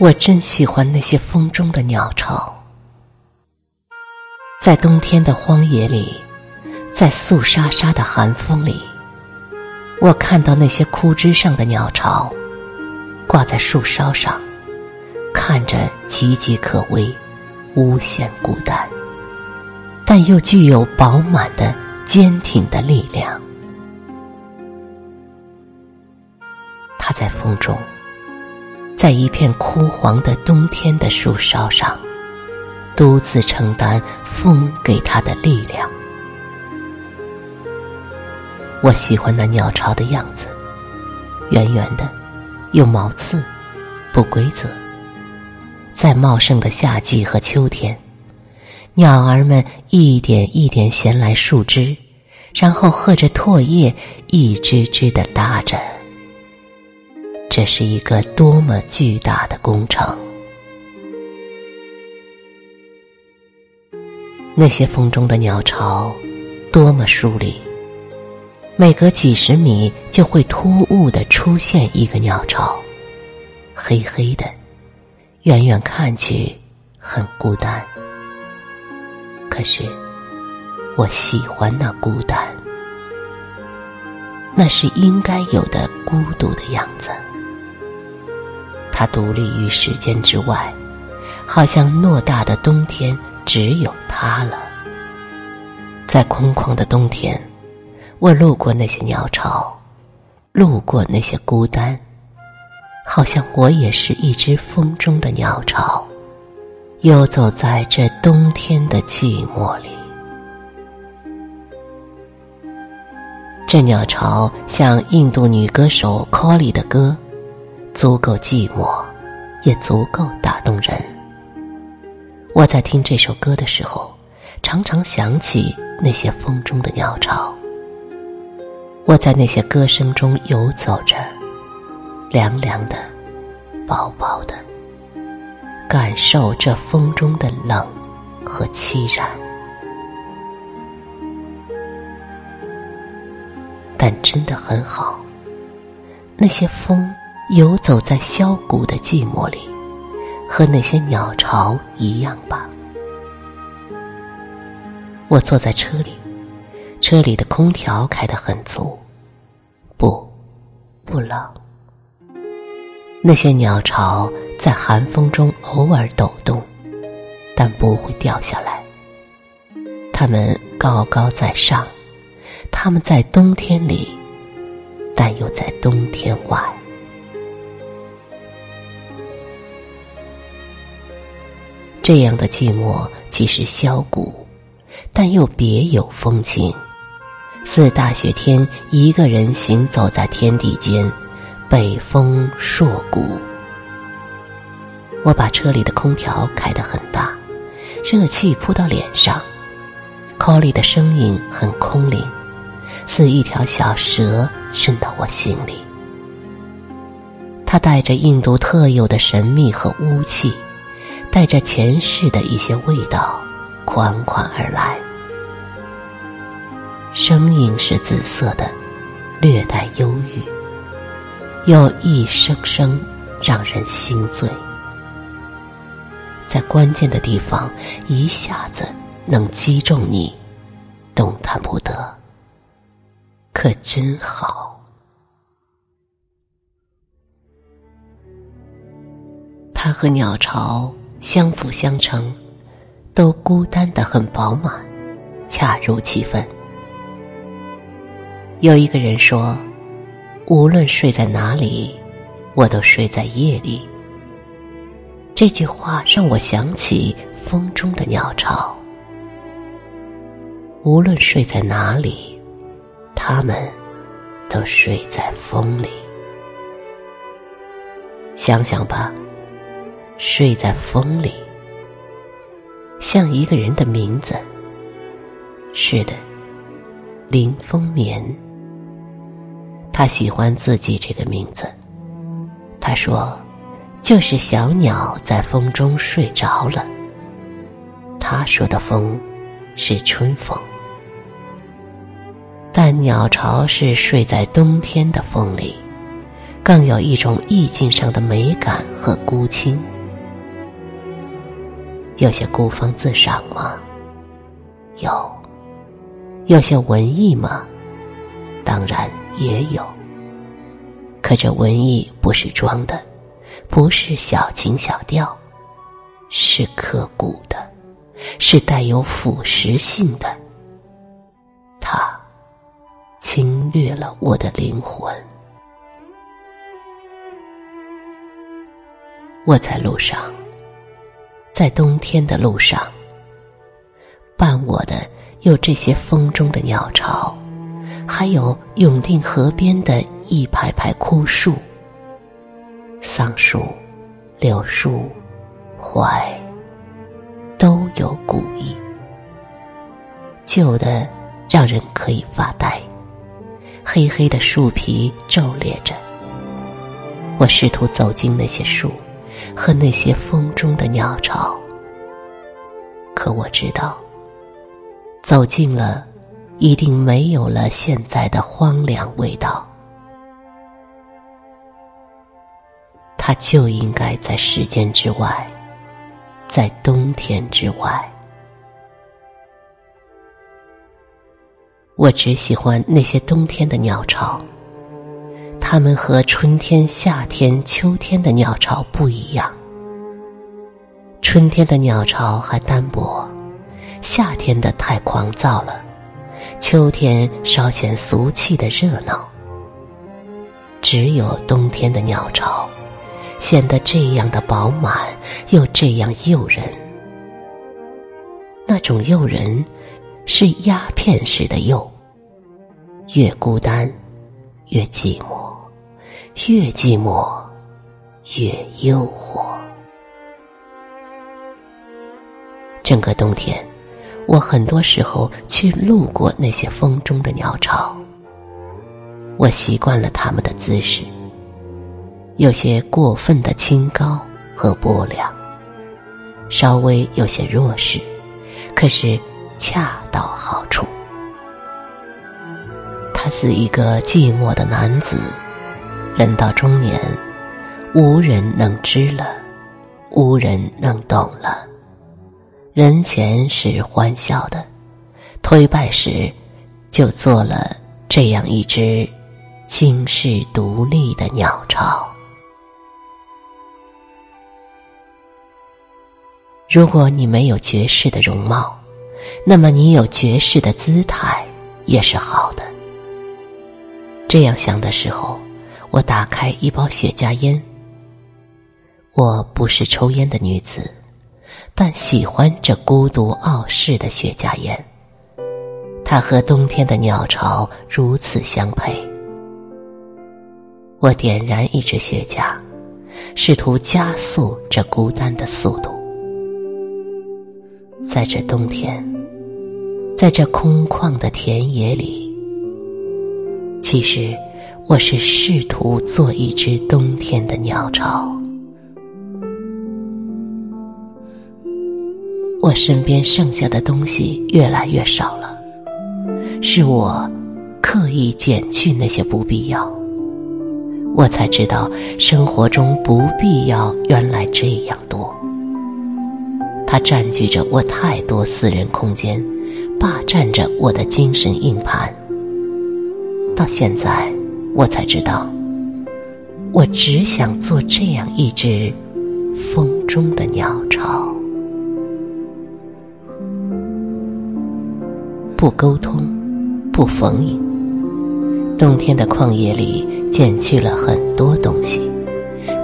我真喜欢那些风中的鸟巢，在冬天的荒野里，在肃杀杀的寒风里，我看到那些枯枝上的鸟巢，挂在树梢上，看着岌岌可危，无限孤单，但又具有饱满的坚挺的力量。它在风中。在一片枯黄的冬天的树梢上，独自承担风给它的力量。我喜欢那鸟巢的样子，圆圆的，有毛刺，不规则。在茂盛的夏季和秋天，鸟儿们一点一点衔来树枝，然后和着唾液，一只只的搭着。这是一个多么巨大的工程！那些风中的鸟巢，多么疏离！每隔几十米就会突兀的出现一个鸟巢，黑黑的，远远看去很孤单。可是，我喜欢那孤单，那是应该有的孤独的样子。它独立于时间之外，好像偌大的冬天只有它了。在空旷的冬天，我路过那些鸟巢，路过那些孤单，好像我也是一只风中的鸟巢，游走在这冬天的寂寞里。这鸟巢像印度女歌手 c o l l y 的歌。足够寂寞，也足够打动人。我在听这首歌的时候，常常想起那些风中的鸟巢。我在那些歌声中游走着，凉凉的，薄薄的，感受这风中的冷和凄然。但真的很好，那些风。游走在萧谷的寂寞里，和那些鸟巢一样吧。我坐在车里，车里的空调开得很足，不，不冷。那些鸟巢在寒风中偶尔抖动，但不会掉下来。它们高高在上，它们在冬天里，但又在冬天外。这样的寂寞既是萧骨，但又别有风情，似大雪天一个人行走在天地间，北风朔骨。我把车里的空调开得很大，热气扑到脸上。Colly 的声音很空灵，似一条小蛇伸到我心里。它带着印度特有的神秘和污气。带着前世的一些味道，款款而来。声音是紫色的，略带忧郁，又一声声让人心醉。在关键的地方，一下子能击中你，动弹不得。可真好，它和鸟巢。相辅相成，都孤单的很饱满，恰如其分。有一个人说：“无论睡在哪里，我都睡在夜里。”这句话让我想起风中的鸟巢。无论睡在哪里，他们都睡在风里。想想吧。睡在风里，像一个人的名字。是的，林风眠。他喜欢自己这个名字。他说：“就是小鸟在风中睡着了。”他说的风是春风，但鸟巢是睡在冬天的风里，更有一种意境上的美感和孤清。有些孤芳自赏吗？有。有些文艺吗？当然也有。可这文艺不是装的，不是小情小调，是刻骨的，是带有腐蚀性的。它侵略了我的灵魂。我在路上，在冬天的路上，伴我的。有这些风中的鸟巢，还有永定河边的一排排枯树，桑树、柳树、槐，都有古意。旧的让人可以发呆，黑黑的树皮皱裂着。我试图走进那些树，和那些风中的鸟巢，可我知道。走近了，一定没有了现在的荒凉味道。它就应该在时间之外，在冬天之外。我只喜欢那些冬天的鸟巢，它们和春天、夏天、秋天的鸟巢不一样。春天的鸟巢还单薄。夏天的太狂躁了，秋天稍显俗气的热闹。只有冬天的鸟巢，显得这样的饱满，又这样诱人。那种诱人，是鸦片式的诱。越孤单，越寂寞；越寂寞，越诱惑。整个冬天。我很多时候去路过那些风中的鸟巢，我习惯了它们的姿势，有些过分的清高和波凉，稍微有些弱势，可是恰到好处。他是一个寂寞的男子，人到中年，无人能知了，无人能懂了。人前是欢笑的，推拜时，就做了这样一只惊世独立的鸟巢。如果你没有绝世的容貌，那么你有绝世的姿态也是好的。这样想的时候，我打开一包雪茄烟。我不是抽烟的女子。但喜欢这孤独傲世的雪茄烟，它和冬天的鸟巢如此相配。我点燃一支雪茄，试图加速这孤单的速度。在这冬天，在这空旷的田野里，其实我是试图做一只冬天的鸟巢。我身边剩下的东西越来越少了，是我刻意减去那些不必要。我才知道生活中不必要原来这样多，它占据着我太多私人空间，霸占着我的精神硬盘。到现在，我才知道，我只想做这样一只风中的鸟巢。不沟通，不逢迎。冬天的旷野里减去了很多东西，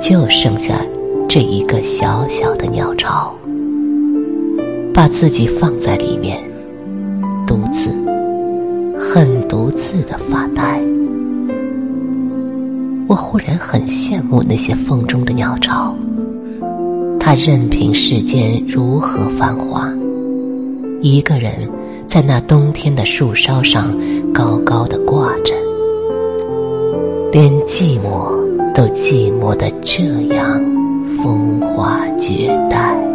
就剩下这一个小小的鸟巢。把自己放在里面，独自，很独自的发呆。我忽然很羡慕那些风中的鸟巢，它任凭世间如何繁华，一个人。在那冬天的树梢上，高高的挂着。连寂寞都寂寞的这样风华绝代。